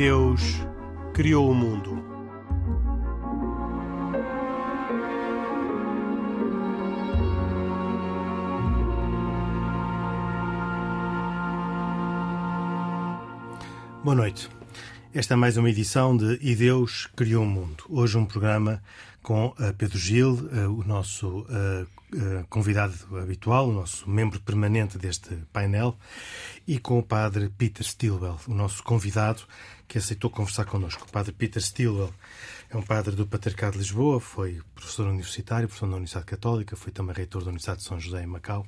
Deus criou o mundo. Boa noite. Esta é mais uma edição de E Deus Criou o Mundo. Hoje um programa com uh, Pedro Gil, uh, o nosso uh, convidado habitual, o nosso membro permanente deste painel, e com o padre Peter Stilwell, o nosso convidado que aceitou conversar connosco. O padre Peter Stilwell é um padre do Patriarcado de Lisboa, foi professor universitário, professor da Universidade Católica, foi também reitor da Universidade de São José em Macau.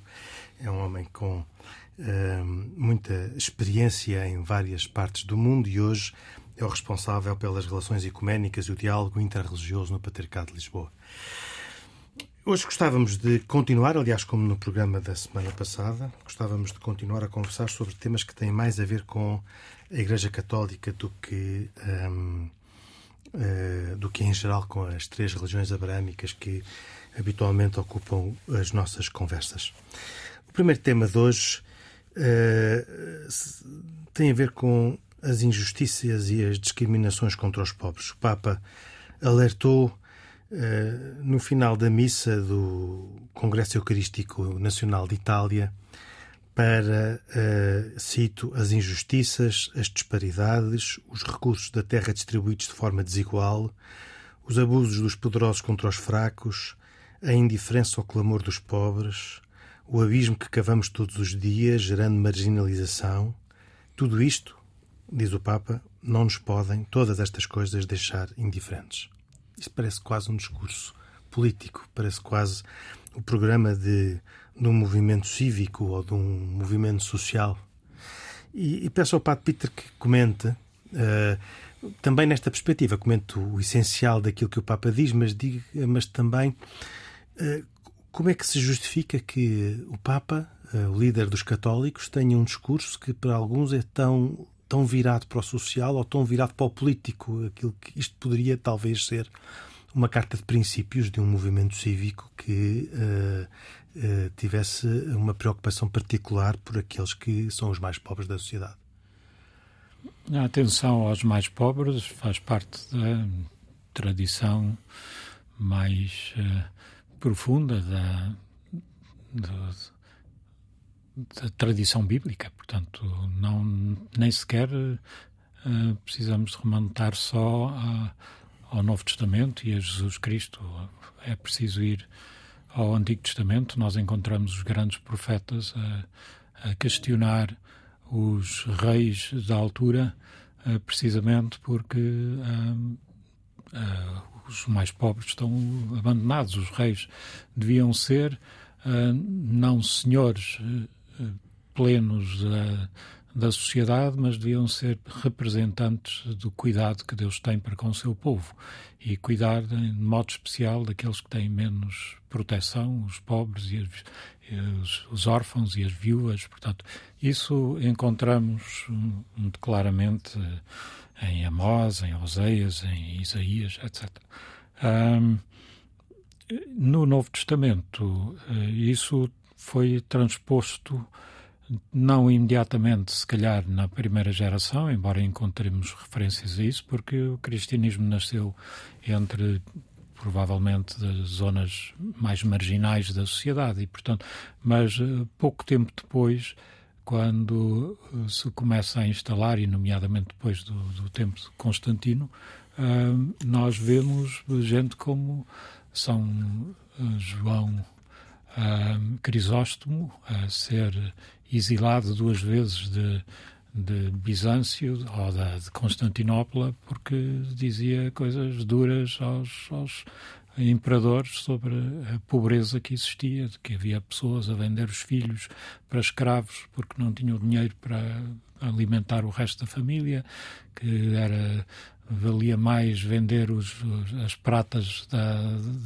É um homem com muita experiência em várias partes do mundo e hoje é o responsável pelas relações ecuménicas e o diálogo interreligioso no Patriarcado de Lisboa. Hoje gostávamos de continuar, aliás, como no programa da semana passada, gostávamos de continuar a conversar sobre temas que têm mais a ver com a Igreja Católica do que, um, uh, eh, do que em geral com as três religiões abraâmicas que habitualmente ocupam as nossas conversas. O primeiro tema de hoje uh, tem a ver com as injustiças e as discriminações contra os pobres. O Papa alertou no final da missa do Congresso Eucarístico Nacional de Itália para, uh, cito, as injustiças, as disparidades, os recursos da terra distribuídos de forma desigual, os abusos dos poderosos contra os fracos, a indiferença ao clamor dos pobres, o abismo que cavamos todos os dias, gerando marginalização, tudo isto, diz o Papa, não nos podem todas estas coisas deixar indiferentes. Isto parece quase um discurso político, parece quase o programa de, de um movimento cívico ou de um movimento social. E, e peço ao Padre Peter que comente, uh, também nesta perspectiva, comente o essencial daquilo que o Papa diz, mas, diga, mas também uh, como é que se justifica que o Papa, eh, o líder dos católicos, tenha um discurso que para alguns é tão, tão virado para o social ou tão virado para o político? Aquilo que isto poderia talvez ser uma carta de princípios de um movimento cívico que uh, uh, tivesse uma preocupação particular por aqueles que são os mais pobres da sociedade. A atenção aos mais pobres faz parte da tradição mais uh, profunda da, da, da, tradição bíblica. Portanto, não, nem sequer uh, precisamos remontar só a, ao Novo Testamento e a Jesus Cristo. É preciso ir ao Antigo Testamento. Nós encontramos os grandes profetas a, a questionar os reis da altura, uh, precisamente porque. Uh, os mais pobres estão abandonados. Os reis deviam ser não senhores plenos da, da sociedade, mas deviam ser representantes do cuidado que Deus tem para com o seu povo e cuidar de modo especial daqueles que têm menos proteção, os pobres e, os, os, órfãos e as viúvas. Portanto, isso encontramos muito claramente em Amós, em Oseias, em Isaías, etc. Um, no Novo Testamento, eh, isso foi transposto não imediatamente, se calhar, na primeira geração, embora encontremos referências a isso, porque o cristianismo nasceu entre provavelmente das zonas mais marginais da sociedade. E, portanto, mas eh, pouco tempo depois quando eh, se começa a instalar, e nomeadamente depois do, do tempo de Constantino, uh, nós vemos gente como São João uh, Crisóstomo a ser exilado duas vezes de, de Bizâncio ou da, de Constantinopla porque dizia coisas duras aos, aos imperadores sobre a pobreza que existia, de que havia pessoas a vender os filhos para escravos porque não tinham dinheiro para alimentar o resto da família, que era valia mais vender os, as pratas da,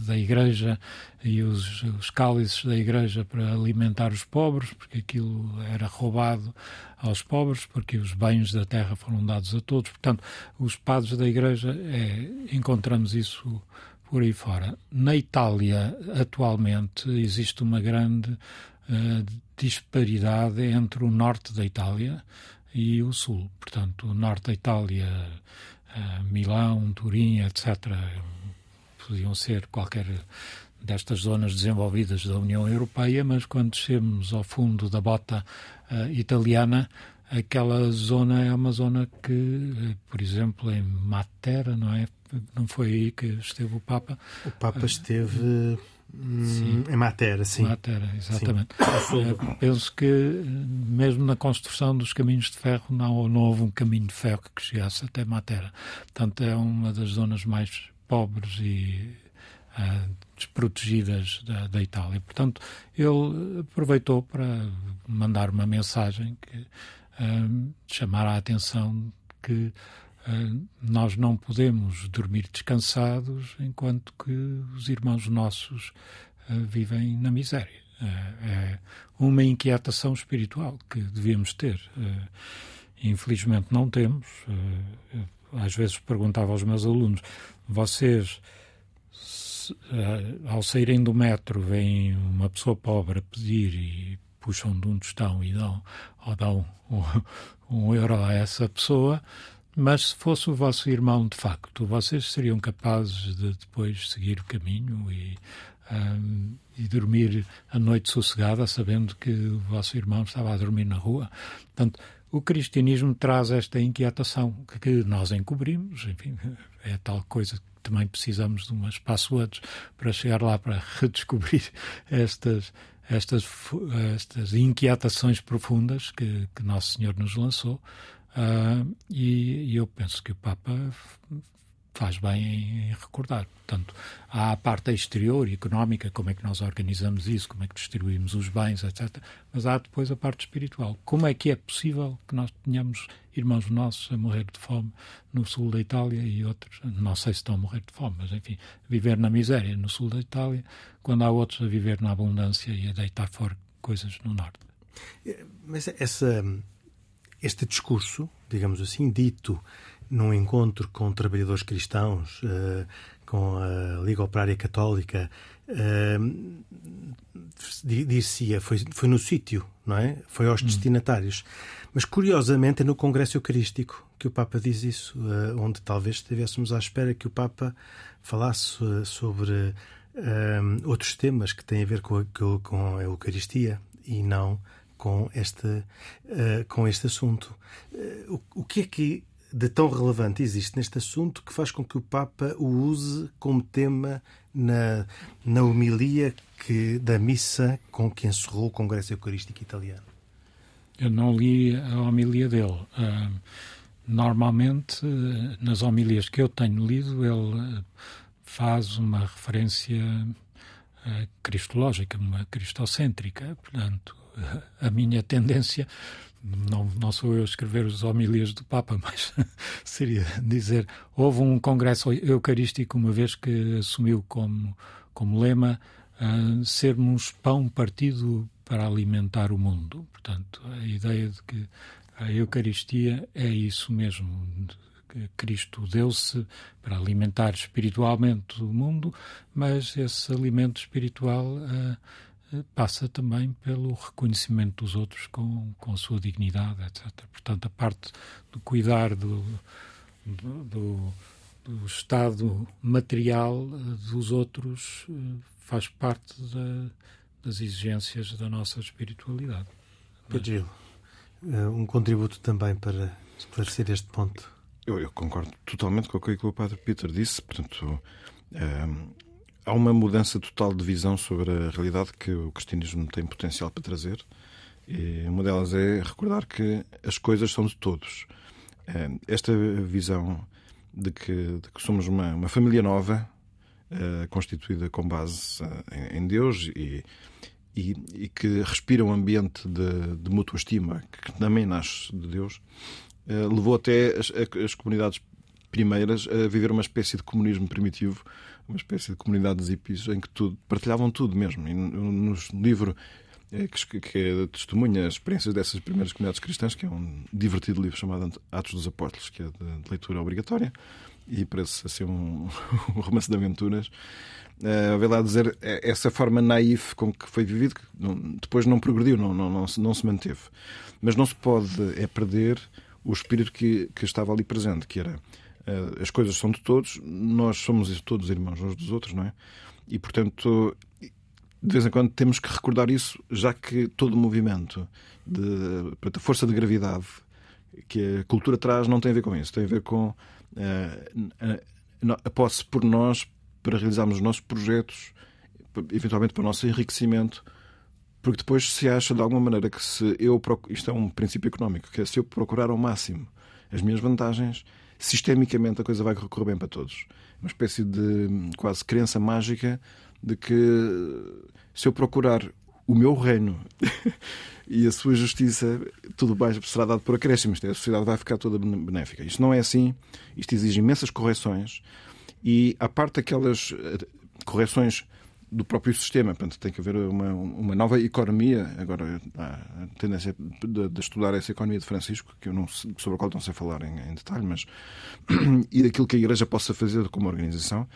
da igreja e os, os cálices da igreja para alimentar os pobres, porque aquilo era roubado aos pobres, porque os bens da terra foram dados a todos. Portanto, os padres da igreja, é, encontramos isso por aí fora. Na Itália, atualmente, existe uma grande uh, disparidade entre o norte da Itália e o sul. Portanto, o norte da Itália, Milão, Turim, etc., podiam ser qualquer destas zonas desenvolvidas da União Europeia, mas quando descemos ao fundo da bota uh, italiana, aquela zona é uma zona que, eh, por exemplo, em Matera, não é? Não foi aí que esteve o Papa? O Papa esteve hum, em Matera, sim. Matera, exatamente. Sim. penso que mesmo na construção dos caminhos de ferro não, não houve um caminho de ferro que chegasse até Matera. Portanto, é uma das zonas mais pobres e uh, desprotegidas da, da, Itália. Portanto, ele aproveitou para mandar uma mensagem que uh, chamar a atenção que nós não podemos dormir descansados enquanto que os irmãos nossos vivem na miséria. é uma inquietação espiritual que devíamos ter. infelizmente não temos. às vezes perguntava aos meus alunos: vocês ao saírem do metro, vem uma pessoa pobre a pedir e puxam de um tostão e dão, ou dão um, um euro a essa pessoa, mas se fosse o vosso irmão de facto, vocês seriam capazes de depois seguir o caminho e, um, e dormir a noite sossegada, sabendo que o vosso irmão estava a dormir na rua. Portanto, o cristianismo traz esta inquietação que nós encobrimos, enfim, é tal coisa também precisamos de umas passwords para chegar lá para redescobrir estas, estas, estas inquietações profundas que, que Nosso Senhor nos lançou. Uh, e, e, eu penso que o Papa faz bem em, recordar. Portanto, há a parte exterior económica, como é que nós organizamos isso, como é que distribuímos os bens, etc. Mas há depois a parte espiritual. Como é que é possível que nós tenhamos irmãos nossos a morrer de fome no sul da Itália e outros, não sei se estão a morrer de fome, mas enfim, viver na miséria no sul da Itália, quando há outros a viver na abundância e a deitar fora coisas no norte. É, mas essa, este discurso, digamos assim, dito num encontro com trabalhadores cristãos, uh, com a Liga Operária Católica, uh, dir-se-ia, foi, foi no sítio, não é? Foi aos hum. destinatários. Mas, curiosamente, é no Congresso Eucarístico que o Papa diz isso, uh, onde talvez estivéssemos à espera que o Papa falasse sobre outros temas que têm a ver com a, com a Eucaristia e não com este, com este assunto. o, o que é que de tão relevante existe neste assunto que faz com que o Papa o use como tema na, na homilia que, da missa com que encerrou o Congresso Eucarístico Italiano? Eu não li a homilia dele. Uh, normalmente, nas homilias que eu tenho lido, ele faz uma referência uh, cristológica, uma cristocêntrica. Portanto, a minha tendência não, não sou eu a escrever os homilias do Papa, mas seria dizer: houve um congresso eucarístico uma vez que assumiu como, como lema uh, sermos pão partido para alimentar o mundo. Portanto, a ideia de que a Eucaristia é isso mesmo. Cristo deu-se para alimentar espiritualmente o mundo, mas esse alimento espiritual uh, passa também pelo reconhecimento dos outros com, com a sua dignidade, etc. Portanto, a parte do cuidar do, do, do, do estado material eh, dos outros eh, faz parte da, das exigências da nossa espiritualidade. Pedro eh, um contributo também para esclarecer este ponto. Eu, eu, concordo totalmente com o que o Padre Peter disse. Portanto, há uma mudança total de visão sobre a realidade que o cristianismo tem potencial para trazer. E uma delas é recordar que as coisas são de todos. Eh, esta visão de que, de que somos uma, uma, família nova, uh, constituída com base uh, em, Deus e, e, e, que respira um ambiente de, de mútua estima, que também nasce de Deus, levou até as, as comunidades primeiras a viver uma espécie de comunismo primitivo uma espécie de comunidade de hippies em que tudo, partilhavam tudo mesmo. E no livro é, que, que é, testemunha as experiências dessas primeiras comunidades cristãs, que é um divertido livro chamado Atos dos Apóstolos, que é de, leitura obrigatória e parece ser um, um romance de aventuras. Uh, vem lá dizer é, essa forma naif com que foi vivido, que não, depois não progrediu, não, não, não, não se manteve. Mas não se pode é perder o espírito que, que estava ali presente, que era as coisas são de todos, nós somos todos irmãos uns dos outros, não é? E portanto, de vez em quando temos que recordar isso, já que todo o movimento de portanto, a força de gravidade que a cultura traz não tem a ver com isso, tem a ver com uh, a posse por nós para realizarmos os nossos projetos, eventualmente para o nosso enriquecimento, porque depois se acha de alguma maneira que se eu isto é um princípio económico, que é se eu procurar ao máximo as minhas vantagens, sistemicamente a coisa vai correr bem para todos. Uma espécie de quase crença mágica de que se eu procurar o meu reino e a sua justiça, tudo mais será dado por acréscimo. A sociedade vai ficar toda benéfica. Isto não é assim. Isto exige imensas correções. E, a parte daquelas eh, correções do próprio sistema. Portanto, tem que haver uma, uma nova economia. Agora, a tendência de, de, estudar essa economia de Francisco, que eu não, sobre a qual não sei falar em, em detalhe, mas. e daquilo que a Igreja possa fazer como organização.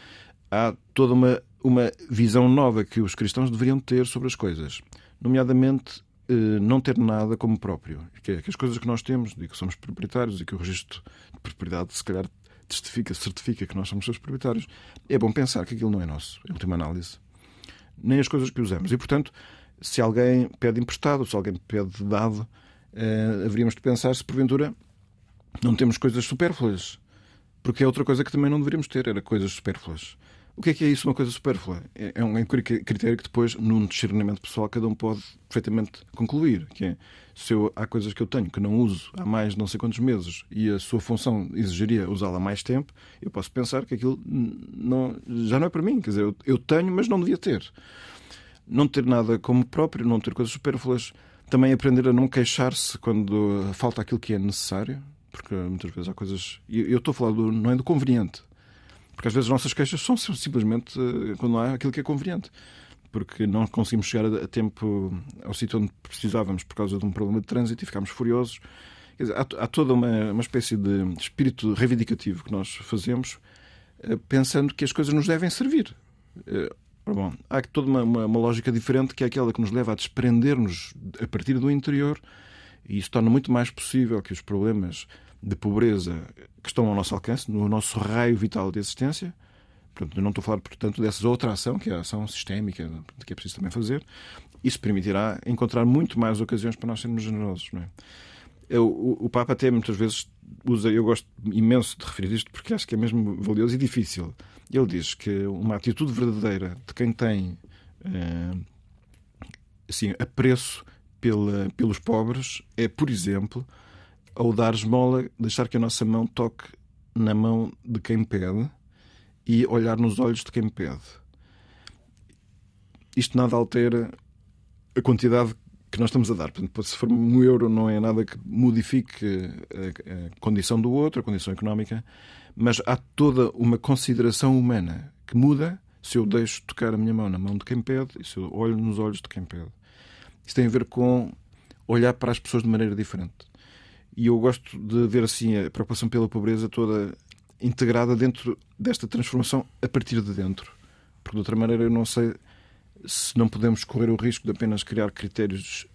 Há toda uma, uma visão nova que os cristãos deveriam ter sobre as coisas. Nomeadamente, eh, não ter nada como próprio. Que, é, que as coisas que nós temos, de que somos proprietários e que o registro de propriedade, se calhar, testifica, certifica que nós somos seus proprietários, é bom pensar que aquilo não é nosso, em última análise. Nem as coisas que usamos. E, portanto, se alguém pede emprestado, se alguém pede dado, eh, haveríamos de pensar se, porventura, não temos coisas supérfluas. Porque é outra coisa que também não deveríamos ter, era coisas supérfluas. O que é que é isso, uma coisa supérflua? É, é um critério que depois, num discernimento pessoal, cada um pode perfeitamente concluir. Que é, se eu, há coisas que eu tenho que não uso há mais não sei quantos meses e a sua função exigiria usá-la mais tempo, eu posso pensar que aquilo não, já não é para mim. Quer dizer, eu, eu tenho, mas não devia ter. Não ter nada como próprio, não ter coisas supérfluas. Também aprender a não queixar-se quando falta aquilo que é necessário, porque muitas vezes há coisas. Eu estou a falar do, não é do conveniente porque às vezes as nossas queixas são simplesmente eh, quando não há aquilo que é conveniente. Porque não conseguimos chegar a tempo ao sítio onde precisávamos por causa de um problema de trânsito e ficámos furiosos. Dizer, há, há, toda uma, uma espécie de espírito reivindicativo que nós fazemos eh, pensando que as coisas nos devem servir. Eh, bom, há toda uma, uma, uma, lógica diferente que é aquela que nos leva a desprender-nos a partir do interior e isso torna muito mais possível que os problemas de pobreza que estão ao nosso alcance, no nosso raio vital de existência. Portanto, não estou a falar, portanto, dessa outra ação, que é a ação sistémica, que é preciso também fazer. Isso permitirá encontrar muito mais ocasiões para nós sermos generosos. Não é? Eu, o, o, Papa até muitas vezes usa, eu gosto imenso de referir isto porque acho que é mesmo valioso e difícil. Ele diz que uma atitude verdadeira de quem tem eh, assim, apreço pela, pelos pobres é, por exemplo, ao dar esmola, deixar que a nossa mão toque na mão de quem pede e olhar nos olhos de quem pede. Isto nada altera a quantidade que nós estamos a dar. Portanto, se for um euro, não é nada que modifique a, condição do outro, a condição económica, mas há toda uma consideração humana que muda se eu deixo tocar a minha mão na mão de quem pede e se eu olho nos olhos de quem pede. Isso tem a ver com olhar para as pessoas de maneira diferente. E eu gosto de ver assim a preocupação pela pobreza toda integrada dentro desta transformação a partir de dentro. Porque de outra maneira eu não sei se não podemos correr o risco de apenas criar critérios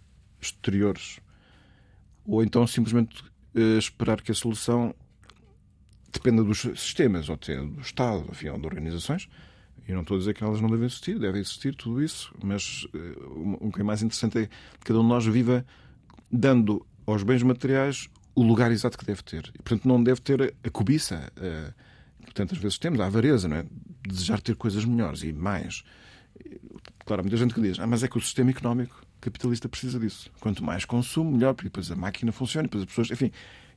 exteriores ou então simplesmente uh, esperar que a solução dependa dos sistemas, ou até do Estado, enfim, ou de organizações. E não estou a dizer que elas não devem existir, deve existir tudo isso, mas uh, o que é mais interessante é que cada um de nós viva dando aos bens materiais o lugar exato que deve ter. E, portanto, não deve ter a cobiça. Uh, portanto, às vezes temos a avareza, não é? Desejar ter coisas melhores e mais. Claro, há muita gente que diz, ah, mas é que o sistema económico capitalista precisa disso. Quanto mais consumo, melhor, porque depois a máquina funciona, depois as pessoas. Enfim,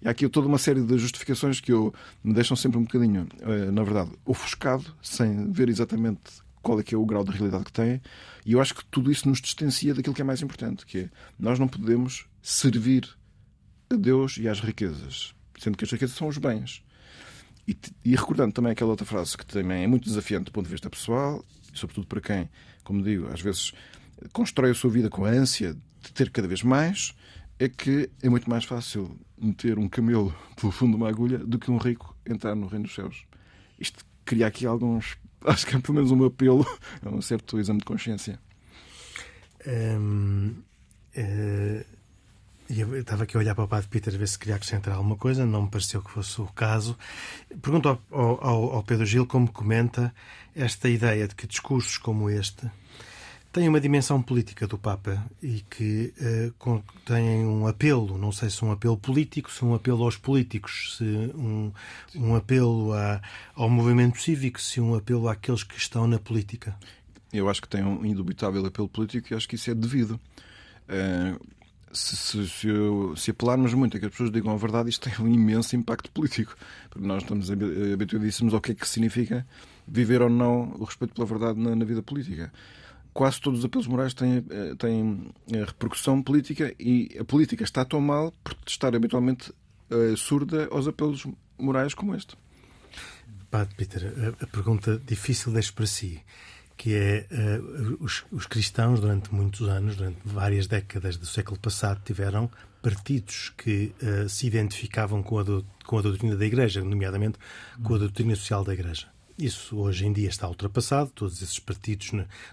há aqui toda uma série de justificações que eu, me deixam sempre um bocadinho, uh, na verdade, ofuscado, sem ver exatamente qual é que é o grau de realidade que tem. E eu acho que tudo isso nos distancia daquilo que é mais importante, que é nós não podemos servir a Deus e às riquezas, sendo que as riquezas são os bens. E, e, recordando também aquela outra frase que também é muito desafiante do ponto de vista pessoal, sobretudo para quem, como digo, às vezes constrói a sua vida com a ânsia de ter cada vez mais, é que é muito mais fácil meter um camelo pelo fundo de uma agulha do que um rico entrar no reino dos céus. Isto cria aqui alguns. Acho que é pelo menos um apelo a um certo exame de consciência. Hum, uh, eu estava aqui a olhar para o Padre Peter ver se queria acrescentar alguma coisa, não me pareceu que fosse o caso. Pergunto ao, ao, ao Pedro Gil como comenta esta ideia de que discursos como este têm uma dimensão política do Papa e que uh, têm um apelo, não sei se um apelo político, se um apelo aos políticos, se um, um apelo a, ao movimento cívico, se um apelo àqueles que estão na política. Eu acho que tem um indubitável apelo político e acho que isso é devido. Uh, se, se, se, se, apelarmos muito a que as pessoas digam a verdade, isto tem um imenso impacto político. Porque nós estamos habituadíssimos ao que é que significa viver ou não o respeito pela verdade na, na vida política. Quase todos os apelos morais têm, eh, têm eh, repercussão política e a política está tão mal por estar habitualmente uh, surda aos apelos morais como este. Padre Peter, a pergunta difícil deixo para si que é uh, os, os, cristãos durante muitos anos, durante várias décadas do século passado, tiveram partidos que uh, se identificavam com a, do, com a doutrina da Igreja, nomeadamente com a doutrina social da Igreja. Isso hoje em dia está ultrapassado. Todos esses partidos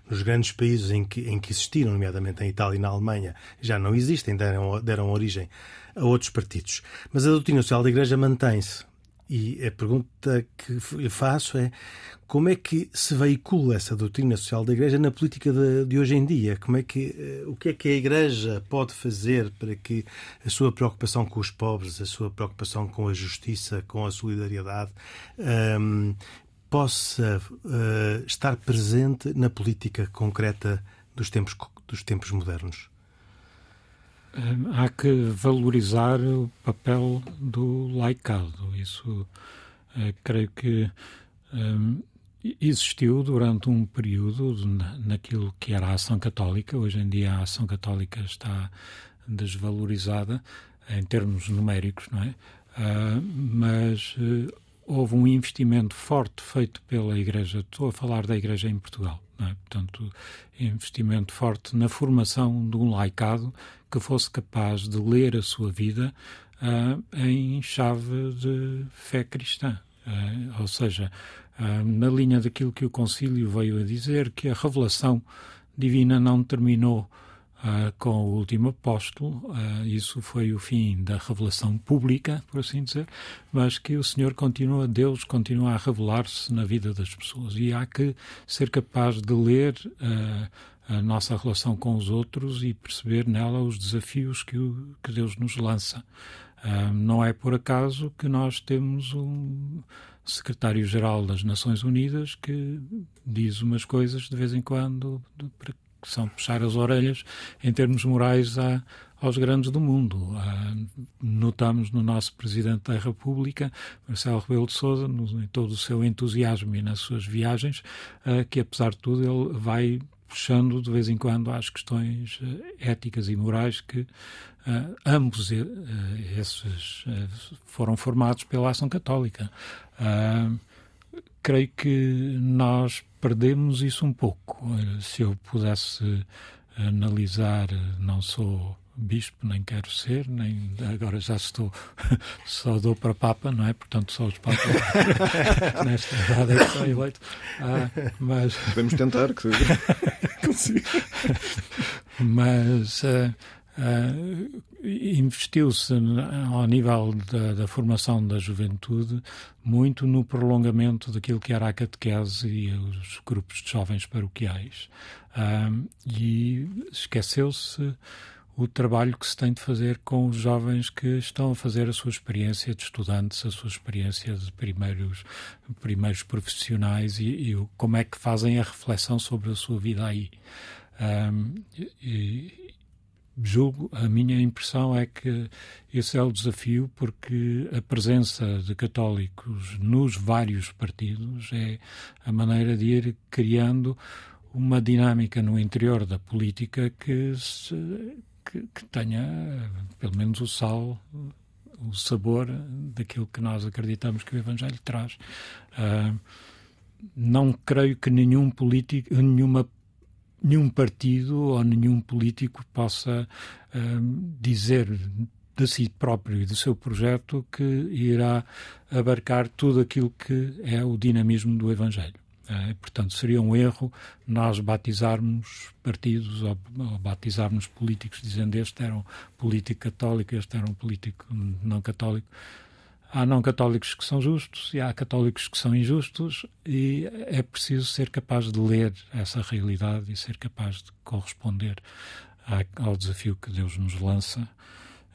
nos grandes países em que, em que existiram, nomeadamente em Itália e na Alemanha, já não existem, deram, deram origem a outros partidos. Mas a doutrina social da Igreja mantém-se. E a pergunta que lhe faço é como é que se veicula essa doutrina social da Igreja na política de, de, hoje em dia? Como é que, eh, o que é que a Igreja pode fazer para que a sua preocupação com os pobres, a sua preocupação com a justiça, com a solidariedade, um, ehm, possa uh, estar presente na política concreta dos tempos, dos tempos modernos? Há que valorizar o papel do laicado. Isso uh, creio que um, existiu durante um período naquilo que era a ação católica. Hoje em dia a ação católica está desvalorizada em termos numéricos, não é? Uh, mas uh, houve um investimento forte feito pela Igreja. Estou a falar da Igreja em Portugal. É? Portanto, investimento forte na formação de um laicado que fosse capaz de ler a sua vida uh, em chave de fé cristã. Uh, ou seja, uh, na linha daquilo que o Concílio veio a dizer, que a revelação divina não terminou Uh, com o último apóstolo. Uh, isso foi o fim da revelação pública, por assim dizer, mas que o Senhor continua, Deus continua a revelar-se na vida das pessoas e há que ser capaz de ler uh, a nossa relação com os outros e perceber nela os desafios que, o, que Deus nos lança. não é por acaso que nós temos um secretário-geral das Nações Unidas que diz umas coisas de vez em quando para que são puxar as orelhas em termos morais a, aos grandes do mundo. Uh, notamos no nosso Presidente da República, Marcelo Rebelo de Sousa, no, em todo o seu entusiasmo e nas suas viagens, uh, que apesar de tudo ele vai puxando de vez em quando às questões uh, éticas e morais que ambos esses foram formados pela ação católica. creio que nós perdemos isso um pouco. Se eu pudesse analisar, não sou bispo, nem quero ser, nem agora já estou, só dou para Papa, não é? Portanto, só os Papas nesta idade é que são eleito. Ah, mas... Podemos tentar que consiga. mas uh, uh, investiu-se ao nível da, da, formação da juventude muito no prolongamento daquilo que era a catequese e os grupos de jovens paroquiais. Uh, e esqueceu-se o trabalho que se tem de fazer com os jovens que estão a fazer a sua experiência de estudantes, a sua experiência de primeiros, primeiros profissionais e, e como é que fazem a reflexão sobre a sua vida aí. Um, e, julgo, a minha impressão é que esse é o desafio, porque a presença de católicos nos vários partidos é a maneira de ir criando uma dinâmica no interior da política que, se, que, que tenha, pelo menos, o sal, o sabor daquilo que nós acreditamos que o Evangelho traz. Uh, não creio que nenhum político, nenhuma nenhum partido ou nenhum político possa dizer de si próprio e do seu projeto que irá abarcar tudo aquilo que é o dinamismo do Evangelho. É, portanto, seria um erro nós batizarmos partidos ou, batizarmos políticos dizendo este era um político católico, este era um político não católico. Há não católicos que são justos e há católicos que são injustos e é preciso ser capaz de ler essa realidade e ser capaz de corresponder ao desafio que Deus nos lança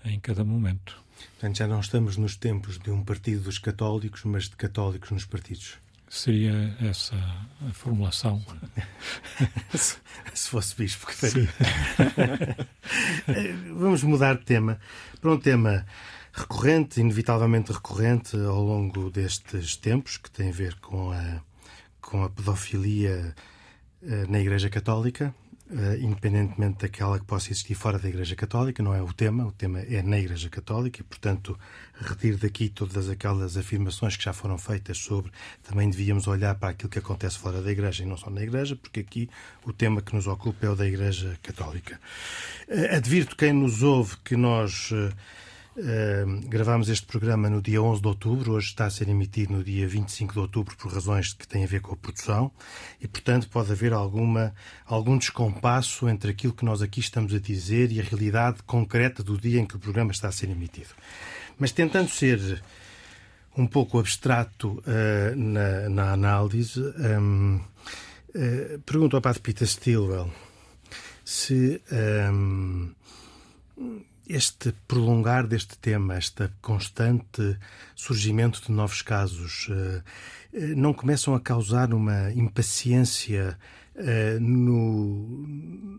em cada momento. Portanto, já não estamos nos tempos de um partido dos católicos, mas de católicos nos partidos. Seria essa a formulação. Se fosse bispo, que faria. Vamos mudar de tema para um tema recorrente, inevitavelmente recorrente ao longo destes tempos, que tem a ver com a, com a pedofilia eh, na Igreja Católica independentemente daquela que possa existir fora da Igreja Católica, não é o tema, o tema é na Igreja Católica e, portanto, retiro daqui todas aquelas afirmações que já foram feitas sobre também devíamos olhar para aquilo que acontece fora da Igreja e não só na Igreja, porque aqui o tema que nos ocupa é o da Igreja Católica. Uh, advirto quem nos ouve que nós. Gravámos este programa no dia 11 de outubro, hoje está a ser emitido no dia 25 de outubro por razões que têm a ver com a produção e, portanto, pode haver alguma, algum descompasso entre aquilo que nós aqui estamos a dizer e a realidade concreta do dia em que o programa está a ser emitido. Mas tentando ser um pouco abstrato uh, na, na, análise, um, uh, eh, pergunto ao Padre Peter Stilwell se. Um, este prolongar deste tema, este constante surgimento de novos casos, eh, eh, não começam a causar uma impaciência eh, no,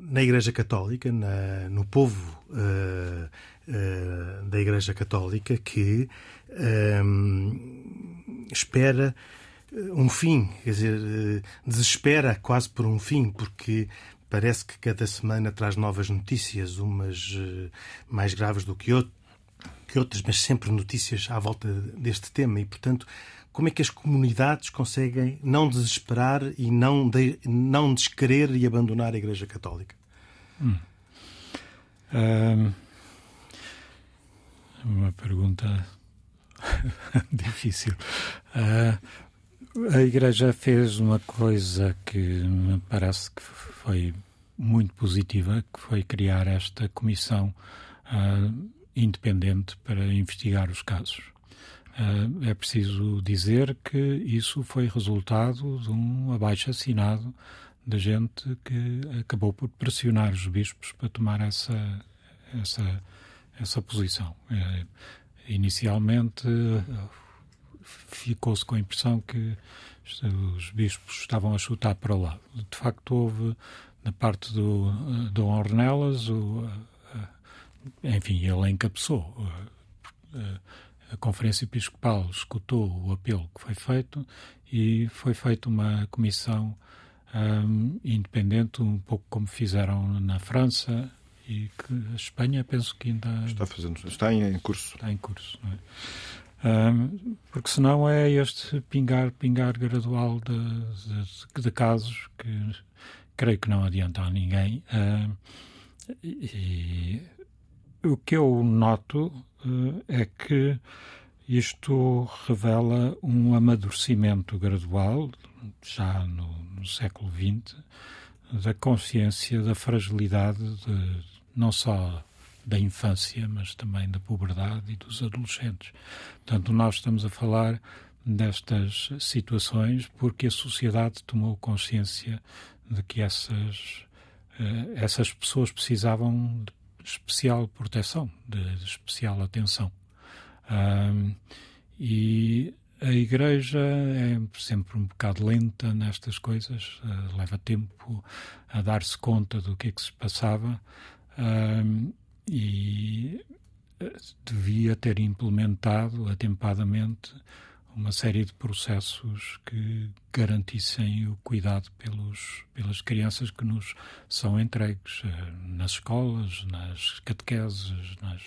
na Igreja Católica, na, no povo da Igreja Católica, que espera um fim, quer dizer, desespera quase por um fim, porque Parece que cada semana traz novas notícias, umas eh, mais graves do que, outras, mas sempre notícias à volta deste tema. E, portanto, como é que as comunidades conseguem não desesperar e não, de, não e abandonar a Igreja Católica? Hum. uma pergunta difícil. Uh, a Igreja fez uma coisa que me parece que foi muito positiva, que foi criar esta comissão uh, independente para investigar os casos. Uh, é preciso dizer que isso foi resultado de um abaixo-assinado da gente que acabou por pressionar os bispos para tomar essa, essa, essa posição. Uh, inicialmente ficou-se com a impressão que os bispos estavam a chutar para o lado. De facto, houve, na parte do Dom Ornelas, o, enfim, ele encabeçou. A Conferência Episcopal escutou o apelo que foi feito e foi feita uma comissão um, independente, um pouco como fizeram na França e que a Espanha penso que ainda está fazendo, está em curso. Está em curso. Não é? Porque senão é este pingar, pingar gradual de, de, de, casos que creio que não adianta a ninguém. E, o que eu noto uh, é que isto revela um amadurecimento gradual, já no, no século XX, da consciência da fragilidade de, não só da infância, mas também da puberdade e dos adolescentes. Portanto, nós estamos a falar destas situações porque a sociedade tomou consciência de que essas, uh, essas pessoas precisavam de especial proteção, de, especial atenção. E a Igreja é sempre um bocado lenta nestas coisas, uh, leva tempo a dar-se conta do que é que se passava e eh, devia ter implementado atempadamente uma série de processos que garantissem o cuidado pelos, pelas crianças que nos são entregues eh, nas escolas, nas catequeses, nas,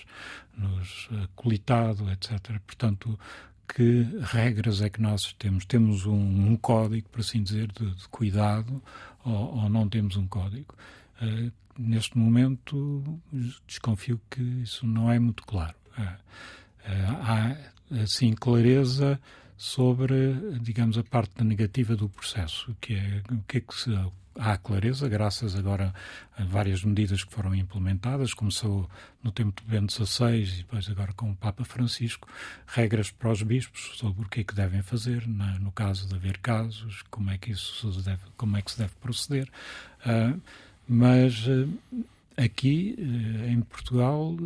nos uh, colitado, etc. Portanto, que regras é que nós temos? Temos um, um código, por assim dizer, de, de cuidado ou, ou, não temos um código? Neste momento, desconfio que isso não é muito claro. Uh, uh, há, assim, clareza sobre, digamos, a parte negativa do processo, que é o que é que se, há clareza, graças agora a várias medidas que foram implementadas, começou no tempo de Bento XVI e depois agora com o Papa Francisco, regras para os bispos sobre o que é que devem fazer no caso de haver casos, como é que isso deve, como é que se deve proceder. Uh, mas uh, aqui uh, em Portugal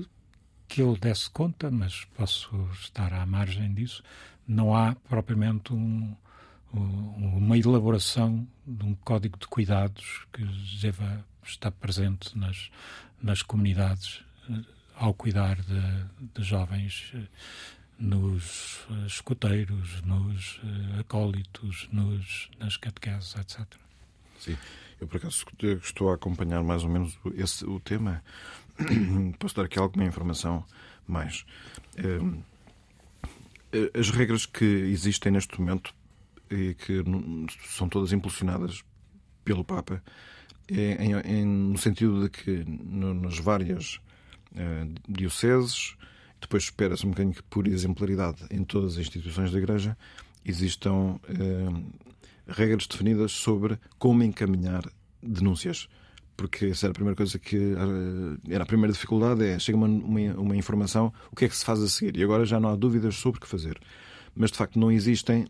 que eu desse conta, mas posso estar à margem disso, não há propriamente um, uma elaboração de um código de cuidados que deva estar presente nas, nas comunidades eh, ao cuidar de, de jovens eh, nos eh, escoteiros, nos acólitos, nos, nas catequeses, etc. Sim, eu por acaso estou a acompanhar mais ou menos esse, o tema. Posso dar aqui alguma informação mais. As regras que existem neste momento e que são todas impulsionadas pelo Papa, é, no sentido de que nas várias uh, dioceses, depois espera-se um bocadinho que por exemplaridade em todas as instituições da Igreja, existam uh, regras definidas sobre como encaminhar denúncias. Porque essa era a primeira coisa que uh, era a primeira dificuldade, é chega uma, uma, uma informação, o que é que se faz a seguir? E agora já não há dúvidas sobre o que fazer. Mas de facto não existem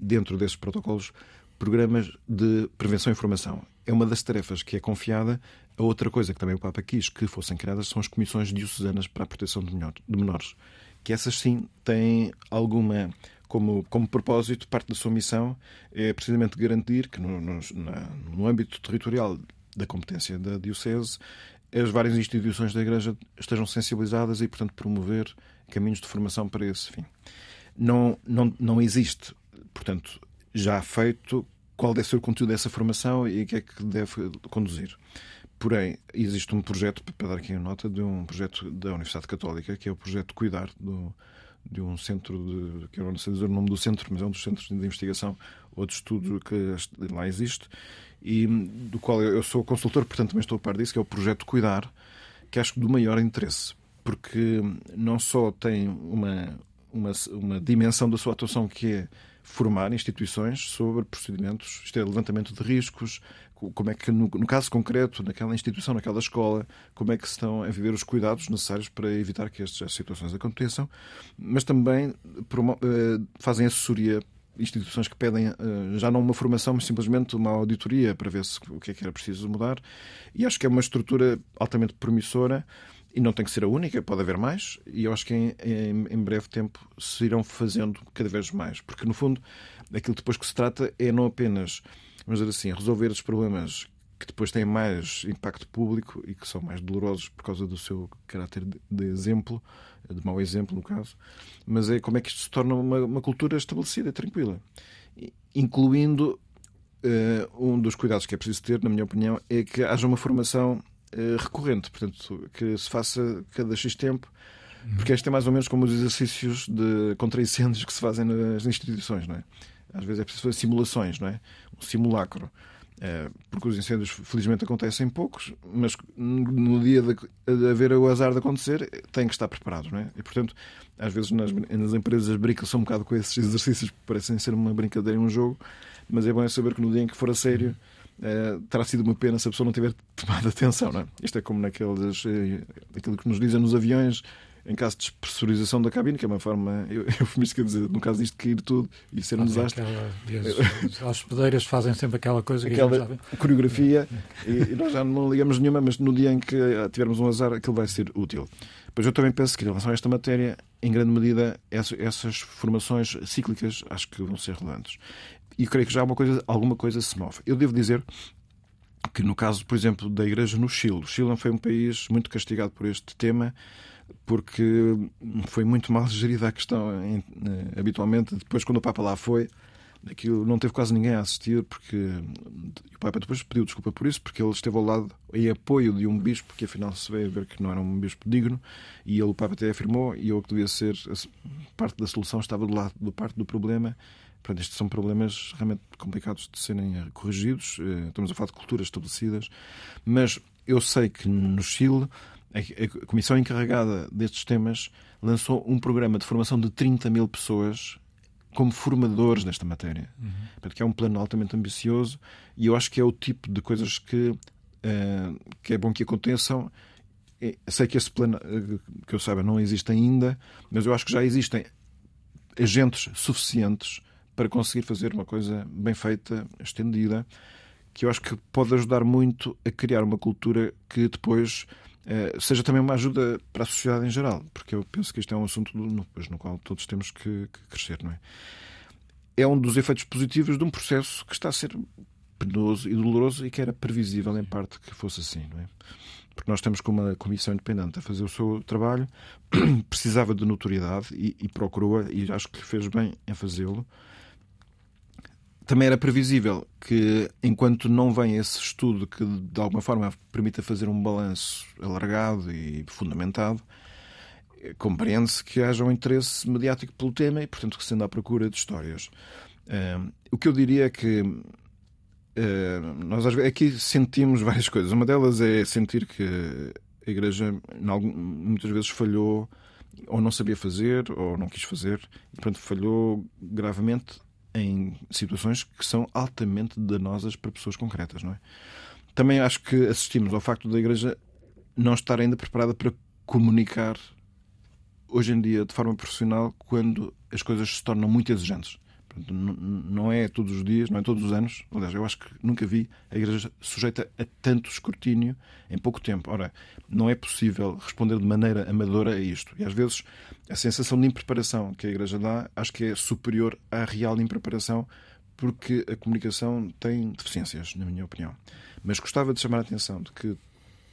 dentro desses protocolos, programas de prevenção e informação. É uma das tarefas que é confiada. A outra coisa que também o Papa quis que fossem criadas são as comissões diocesanas para a proteção de menores, que essas sim têm alguma como, como propósito, parte da sua missão é precisamente garantir que no, no, na, no âmbito territorial da competência da Diocese as várias instituições da Igreja estejam sensibilizadas e, portanto, promover caminhos de formação para esse fim. Não, não, não existe portanto, já feito qual deve ser o conteúdo dessa formação e o que é que deve conduzir. Porém, existe um projeto, para dar aqui a nota, de um projeto da Universidade Católica, que é o projeto Cuidar, do, de um centro, de, que eu não sei dizer o nome do centro, mas é um dos centros de investigação ou de estudo que lá existe, e do qual eu sou consultor, portanto também estou a par disso, que é o projeto Cuidar, que acho do maior interesse, porque não só tem uma, uma, uma dimensão da sua atuação que é formar instituições sobre procedimentos, isto é, levantamento de riscos, como é que, no, no, caso concreto, naquela instituição, naquela escola, como é que se estão a viver os cuidados necessários para evitar que estas situações aconteçam, mas também uh, fazem assessoria instituições que pedem uh, já não uma formação, mas simplesmente uma auditoria para ver se, o que é que era preciso mudar. E acho que é uma estrutura altamente promissora e não tem que ser a única, pode haver mais, e eu acho que em, em, em, breve tempo se irão fazendo cada vez mais. Porque, no fundo, aquilo depois que se trata é não apenas, vamos dizer assim, resolver os problemas que depois têm mais impacto público e que são mais dolorosos por causa do seu caráter de, exemplo, de mau exemplo, no caso, mas é como é que isto se torna uma, uma cultura estabelecida, tranquila. Incluindo uh, um dos cuidados que é preciso ter, na minha opinião, é que haja uma formação eh, recorrente, portanto, que se faça cada X tempo, porque este é mais ou menos como os exercícios de contra incêndios que se fazem nas instituições, não é? Às vezes é preciso fazer simulações, não é? Um simulacro. É, porque os incêndios, felizmente, acontecem poucos, mas no dia de, haver o azar de acontecer, tem que estar preparado, não é? E, portanto, às vezes nas, nas empresas brincam-se um bocado com esses exercícios que parecem ser uma brincadeira, um jogo, mas é bom saber que no dia em que for a sério Uh, terá sido uma pena se a pessoa não tiver tomado atenção. Não é? Isto é como naqueles, uh, aquilo que nos dizem nos aviões, em caso de despressurização da cabine, que é uma forma eufemística de dizer, no caso disto, cair tudo e ser um desastre. Aquela, as hospedeiras fazem sempre aquela coisa que aquela coreografia e, e, nós já não ligamos nenhuma, mas no dia em que tivermos um azar, aquilo vai ser útil. Pois eu também penso que, em relação a esta matéria, em grande medida, essas formações cíclicas acho que vão ser relevantes e creio que já uma coisa, alguma coisa se move. Eu devo dizer que no caso, por exemplo, da Igreja no Chile, o Chile foi um país muito castigado por este tema porque foi muito mal gerida a questão. Eh, habitualmente, depois, quando o Papa lá foi, Aquilo não teve quase ninguém a assistir, porque o Papa depois pediu desculpa por isso, porque ele esteve ao lado em apoio de um bispo que afinal se veio a ver que não era um bispo digno, e ele, o Papa até afirmou, e eu que devia ser parte da solução, estava do lado do parte do problema. Portanto, estes são problemas realmente complicados de serem corrigidos. Eh, estamos a falar de culturas estabelecidas, mas eu sei que no Chile a comissão encarregada destes temas lançou um programa de formação de 30 mil pessoas como formadores nesta matéria. Uhum. Portanto, que é um plano altamente ambicioso e eu acho que é o tipo de coisas que, uh, que é bom que aconteçam. Sei que esse plano, uh, que eu saiba, não existe ainda, mas eu acho que já existem agentes suficientes para conseguir fazer uma coisa bem feita, estendida, que eu acho que pode ajudar muito a criar uma cultura que depois eh, seja também uma ajuda para a sociedade em geral, porque eu penso que isto é um assunto no, no qual todos temos que, que, crescer, não é? É um dos efeitos positivos de um processo que está a ser penoso e doloroso e que era previsível, em parte, que fosse assim, não é? Porque nós temos como uma comissão independente a fazer o seu trabalho, precisava de notoriedade e, e procurou-a, e acho que fez bem em fazê-lo também era previsível que, enquanto não vem esse estudo que de alguma forma permita fazer um balanço alargado e fundamentado, compreende-se que haja um interesse mediático pelo tema e, portanto, que se anda à procura de histórias. Uh, o que eu diria é que uh, nós aqui sentimos várias coisas. Uma delas é sentir que a Igreja muitas vezes falhou ou não sabia fazer ou não quis fazer e, portanto, falhou gravemente em situações que são altamente danosas para pessoas concretas, não é? Também acho que assistimos ao facto da Igreja não estar ainda preparada para comunicar hoje em dia de forma profissional quando as coisas se tornam muito exigentes. Não é todos os dias, não é todos os anos. Aliás, eu acho que nunca vi a Igreja sujeita a tanto escrutínio em pouco tempo. Ora, não é possível responder de maneira amadora a isto. E às vezes a sensação de impreparação que a Igreja dá acho que é superior à real impreparação porque a comunicação tem deficiências, na minha opinião. Mas gostava de chamar a atenção de que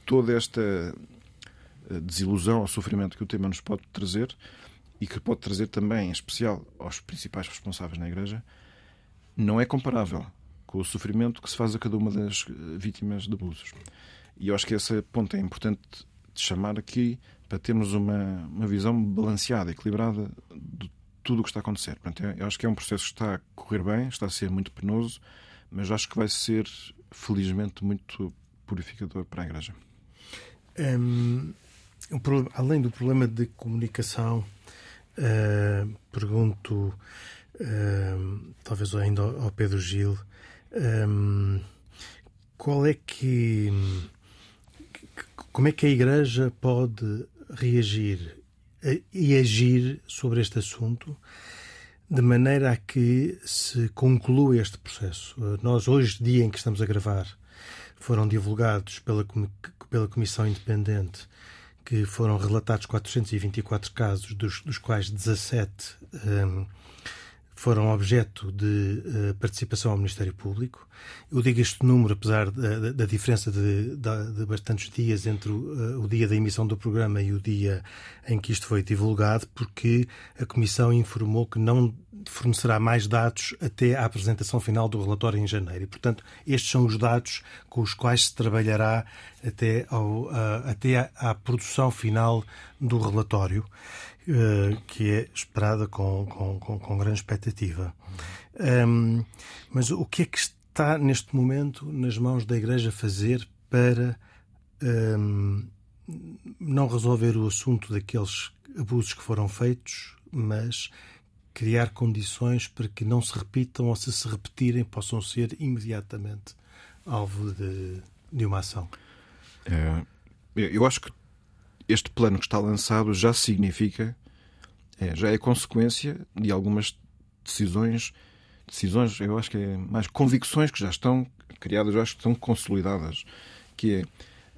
toda esta eh, desilusão ou sofrimento que o tema nos pode trazer e que pode trazer também, em especial, aos principais responsáveis na Igreja, não é comparável com o sofrimento que se faz a cada uma das eh, vítimas de abusos. E eu acho que esse ponto é importante chamar aqui para termos uma, uma visão balanceada, equilibrada de tudo o que está a acontecer. Portanto, eu acho que é um processo que está a correr bem, está a ser muito penoso, mas acho que vai ser, felizmente, muito purificador para a Igreja. Um, além do problema de comunicação Uh, pergunto, uh, talvez ainda ao Pedro Gil, um, eh, qual é que. Como é que a Igreja pode reagir e agir sobre este assunto de maneira a que se conclua este processo? Nós, hoje, dia em que estamos a gravar, foram divulgados pela, pela Comissão Independente que foram relatados 424 casos, dos, dos quais 17 um, foram objeto de uh, participação ao Ministério Público. Eu digo este número, apesar da, da diferença de, de, de, bastantes dias entre o, uh, o, dia da emissão do programa e o dia em que isto foi divulgado, porque a Comissão informou que não fornecerá mais dados até à apresentação final do relatório em janeiro. E, portanto, estes são os dados com os quais se trabalhará até, ao, uh, até à, produção final do relatório, que é esperada com, com, com, com grande expectativa. Um, mas o que é que está neste momento nas mãos da Igreja fazer para um, não resolver o assunto daqueles abusos que foram feitos, mas criar condições para que não se repitam ou se se repetirem possam ser imediatamente alvo de, de uma ação? É, eu acho que este plano que está lançado já significa, é, já é consequência de algumas decisões, decisões, eu acho que é mais convicções que já estão criadas, eu acho que estão consolidadas, que é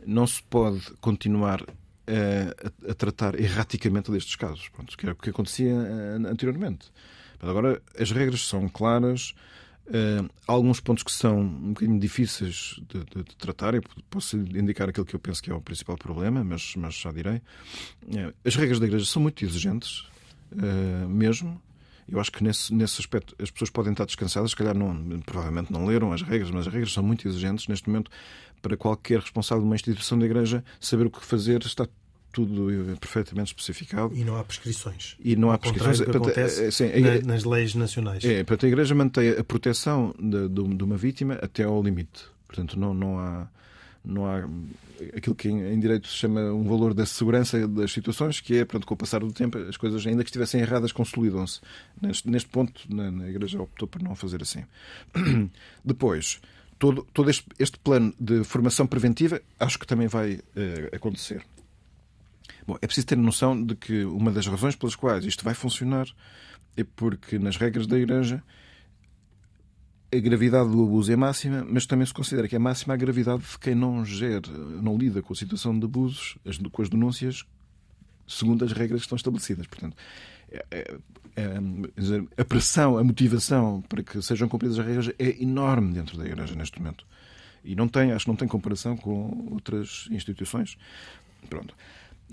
não se pode continuar a, a, tratar erraticamente destes casos, pronto, que era o que acontecia eh, anteriormente. Mas agora as regras são claras, uh, alguns pontos que são um bocadinho difíceis de, de, de, tratar. Eu posso indicar aquilo que eu penso que é o principal problema, mas, mas já direi. Uh, as regras da Igreja são muito exigentes, uh, mesmo, Eu acho que nesse, nesse aspecto as pessoas podem estar descansadas, se calhar não, provavelmente não leram as regras, mas as regras são muito exigentes neste momento para qualquer responsável de uma instituição da Igreja saber o que fazer, está tudo perfeitamente especificado. E não há prescrições. E não há prescrições. Que acontece é, sim, é, nas leis nacionais. É, portanto, a Igreja mantém a proteção de, de, de, uma vítima até ao limite. Portanto, não, não há. Não há aquilo que em direito se chama um valor da segurança das situações, que é, portanto, com o passar do tempo, as coisas, ainda que estivessem erradas, consolidam-se. Neste, neste ponto, na, na Igreja optou por não fazer assim. Depois, todo, todo este, este, plano de formação preventiva acho que também vai uh, acontecer. Bom, é preciso ter noção de que uma das razões pelas quais isto vai funcionar é porque, nas regras da Igreja, a gravidade do abuso é máxima, mas também se considera que é máxima a gravidade de quem não gera, não lida com a situação de abusos, com as denúncias, segundo as regras que estão estabelecidas. Portanto, é, é, é, a pressão, a motivação para que sejam cumpridas as regras é enorme dentro da Igreja neste momento. E não tem, acho que não tem comparação com outras instituições. Pronto.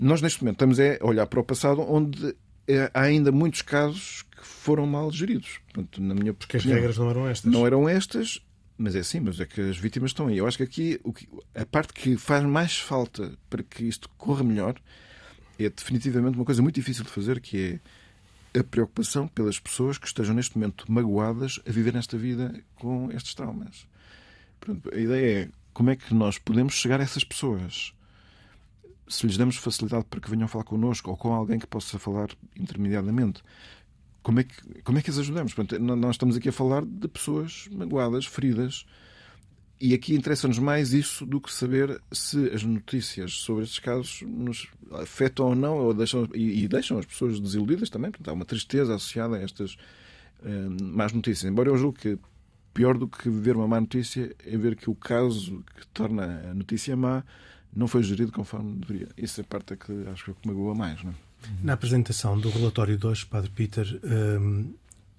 Nós, neste momento, estamos a olhar para o passado onde é, há ainda muitos casos que foram mal geridos. Portanto, na minha Porque as regras não eram estas. Não eram estas, mas é assim, mas é que as vítimas estão aí. Eu acho que aqui a parte que faz mais falta para que isto corra melhor é definitivamente uma coisa muito difícil de fazer, que é a preocupação pelas pessoas que estejam neste momento magoadas a viver nesta vida com estes traumas. Portanto, a ideia é como é que nós podemos chegar a essas pessoas se lhes damos facilidade para que venham falar connosco ou com alguém que possa falar intermediadamente, como é que, como é que as ajudamos? Portanto, nós estamos aqui a falar de pessoas magoadas, feridas, e aqui interessa-nos mais isso do que saber se as notícias sobre estes casos nos afetam ou não, ou deixam, e, e deixam as pessoas desiludidas também. Portanto, há uma tristeza associada a estas uh, más notícias. Embora eu julgue que pior do que ver uma má notícia é ver que o caso que torna a notícia má não foi gerido conforme deveria. Isso é a parte que acho que me magoa mais. Não é? Na apresentação do relatório de hoje, Padre Peter, um,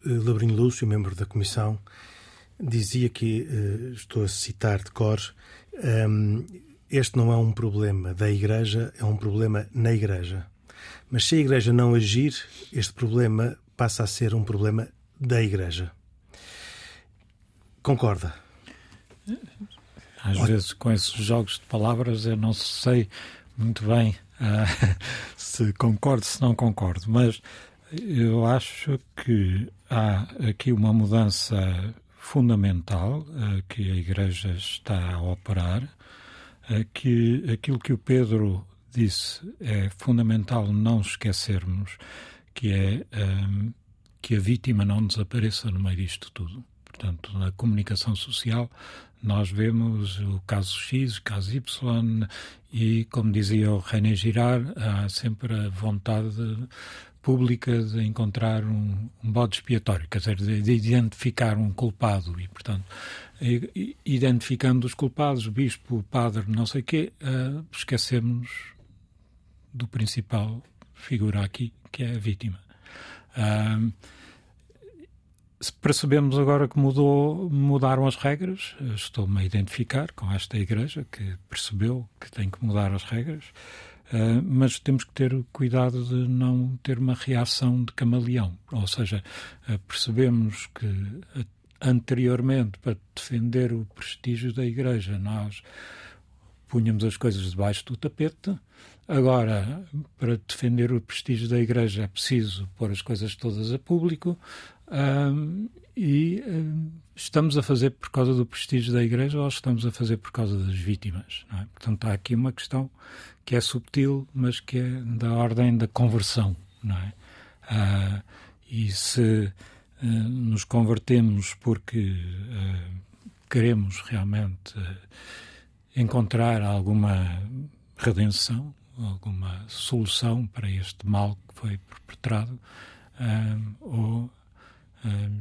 Labrinho Lúcio, membro da Comissão, dizia que, uh, estou a citar de cor, um, este não é um problema da Igreja, é um problema na Igreja. Mas se a Igreja não agir, este problema passa a ser um problema da Igreja. Concorda? Às Olha. vezes, com esses jogos de palavras, eu não sei muito bem uh, se concordo, se não concordo, mas eu acho que há aqui uma mudança fundamental uh, que a Igreja está a operar, uh, que aquilo que o Pedro disse é fundamental não esquecermos, que é um, que a vítima não desapareça no meio disto tudo. Portanto, na comunicação social nós vemos o caso X, o caso Y, e, como dizia o René Girard, há sempre a vontade pública de encontrar um, um bode expiatório, quer dizer, de, de, identificar um culpado e, portanto, identificando os culpados, o bispo, o padre, não sei o quê, uh, esquecemos do principal figura aqui, que é a vítima. Uh, percebemos agora que mudou, mudaram as regras. Estou-me a identificar com esta igreja que percebeu que tem que mudar as regras, uh, mas temos que ter cuidado de não ter uma reação de camaleão. Ou seja, uh, percebemos que uh, anteriormente, para defender o prestígio da igreja, nós punhamos as coisas debaixo do tapete. Agora, para defender o prestígio da Igreja, é preciso pôr as coisas todas a público. Um, e um, estamos a fazer por causa do prestígio da Igreja ou estamos a fazer por causa das vítimas? É? Portanto, há aqui uma questão que é subtil, mas que é da ordem da conversão. Não é? Uh, e se uh, nos convertemos porque uh, queremos realmente encontrar alguma redenção, alguma solução para este mal que foi perpetrado, ou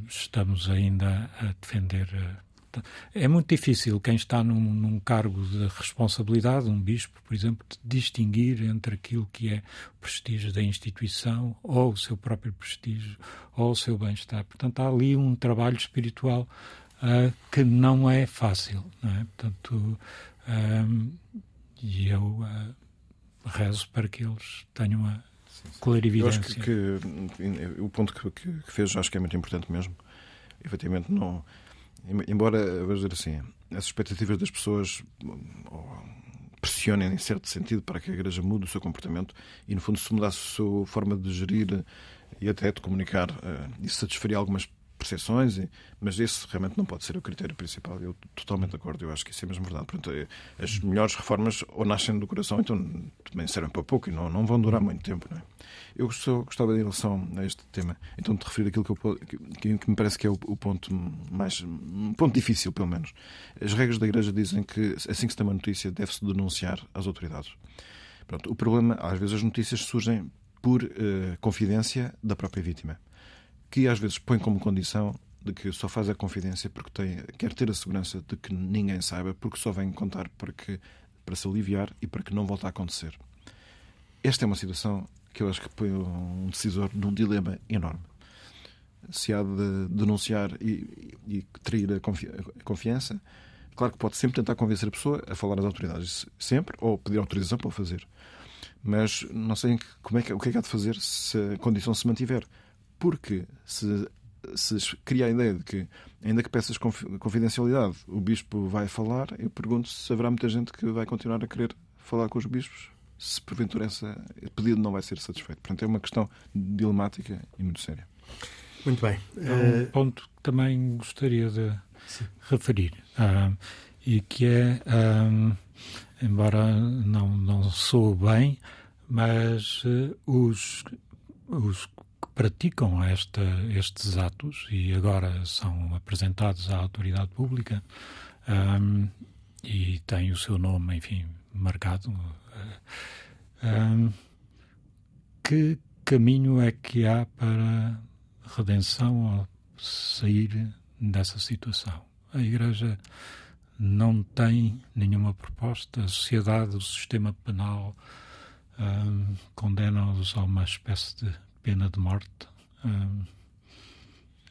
estamos ainda a defender. Eh, é muito difícil quem está num, num, cargo de responsabilidade, um bispo, por exemplo, distinguir entre aquilo que é o prestígio da instituição, ou o seu próprio prestígio, ou o seu bem-estar. Portanto, há ali um trabalho espiritual uh, que não é fácil. Não é? Portanto, e eu uh, rezo para que eles tenham a clarividência. Eu acho que, que o ponto que, que, fez acho que é muito importante mesmo. Efetivamente, não. Embora, vou dizer assim, as expectativas das pessoas pressionem em certo sentido para que a Igreja mude o seu comportamento e, no fundo, se mudasse a sua forma de gerir e até de comunicar, isso satisfaria algumas percepções, mas esse realmente não pode ser o critério principal. Eu totalmente de acordo, eu acho que isso é mesmo verdade. Portanto, é, as melhores reformas ou nascem do coração, então também servem para pouco e não, não vão durar muito tempo. Não é? Eu gostava, em relação a este tema, então, de referir aquilo que, eu, que, que me parece que é o, o, ponto mais. um ponto difícil, pelo menos. As regras da Igreja dizem que assim que se tem uma notícia, deve-se denunciar às autoridades. Pronto, o problema, às vezes, as notícias surgem por uh, confidência da própria vítima que às vezes põe como condição de que só faz a confidência porque tem, quer ter a segurança de que ninguém saiba, porque só vem contar para, que, para se aliviar e para que não volte a acontecer. Esta é uma situação que eu acho que põe um decisor num dilema enorme. Se há de denunciar e, e trair a, confi a confiança, claro que pode sempre tentar convencer a pessoa a falar às autoridades, sempre, ou pedir autorização para o fazer. Mas não sei como é que, o que é que há de fazer se a condição se mantiver. Porque se, se cria a ideia de que, ainda que peças confidencialidade, o bispo vai falar, eu pergunto se haverá muita gente que vai continuar a querer falar com os bispos se porventura esse pedido não vai ser satisfeito. Portanto, é uma questão dilemática e muito séria. Muito bem. É um eh, ponto que também gostaria de Sim. referir, uh, e que é, um, embora não, não sou bem, mas uh, os, os praticam esta, estes atos e agora são apresentados à autoridade pública um, e têm o seu nome, enfim, marcado. Um, que caminho é que há para redenção ou sair dessa situação? A Igreja não tem nenhuma proposta, a sociedade, o sistema penal um, condena-os a uma espécie de pena de morte, um,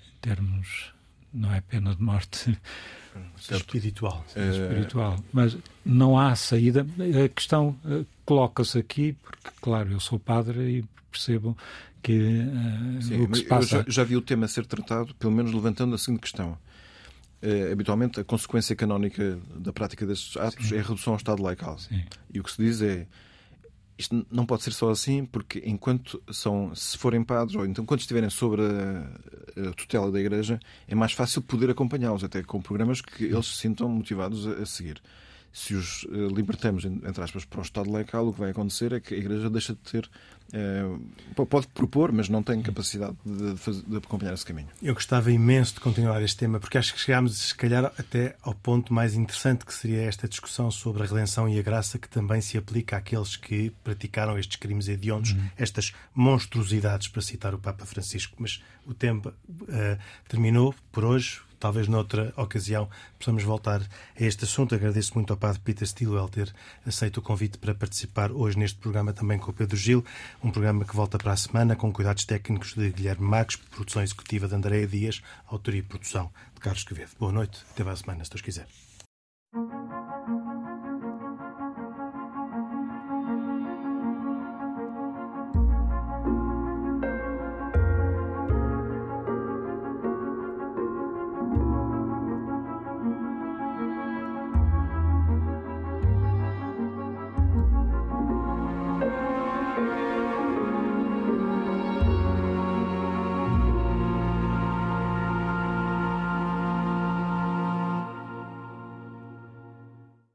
em termos, não é pena de morte espiritual, é... espiritual, mas não há saída. A questão uh, coloca-se aqui porque, claro, eu sou padre e percebo que uh, Sim, o que se passa. Eu já, já vi o tema ser tratado, pelo menos levantando a seguinte questão. Uh, habitualmente, a consequência canónica da prática destes atos Sim. é a redução ao estado laical. Sim. E o que se diz é isto não pode ser só assim, porque enquanto são, se forem padres, ou então quando estiverem sobre a, a tutela da Igreja, é mais fácil poder acompanhá-los, até com programas que eles se sintam motivados a, a seguir se os uh, libertamos, entre aspas, para o Estado laical, o que vai acontecer é que a Igreja deixa de ter. Uh, pode propor, mas não tem capacidade de, de, de, acompanhar esse caminho. Eu gostava imenso de continuar este tema, porque acho que chegámos, se calhar, até ao ponto mais interessante que seria esta discussão sobre a redenção e a graça, que também se aplica àqueles que praticaram estes crimes hediondos, uhum. estas monstruosidades, para citar o Papa Francisco. Mas o tempo uh, terminou por hoje talvez noutra ocasião possamos voltar a este assunto. Agradeço muito ao Padre Peter Stilwell ter aceito o convite para participar hoje neste programa também com o Pedro Gil, um programa que volta para a semana com cuidados técnicos de Guilherme Marques, produção executiva de Andréia Dias, autoria e produção de Carlos Quevedo. Boa noite, até a semana, se Deus quiser.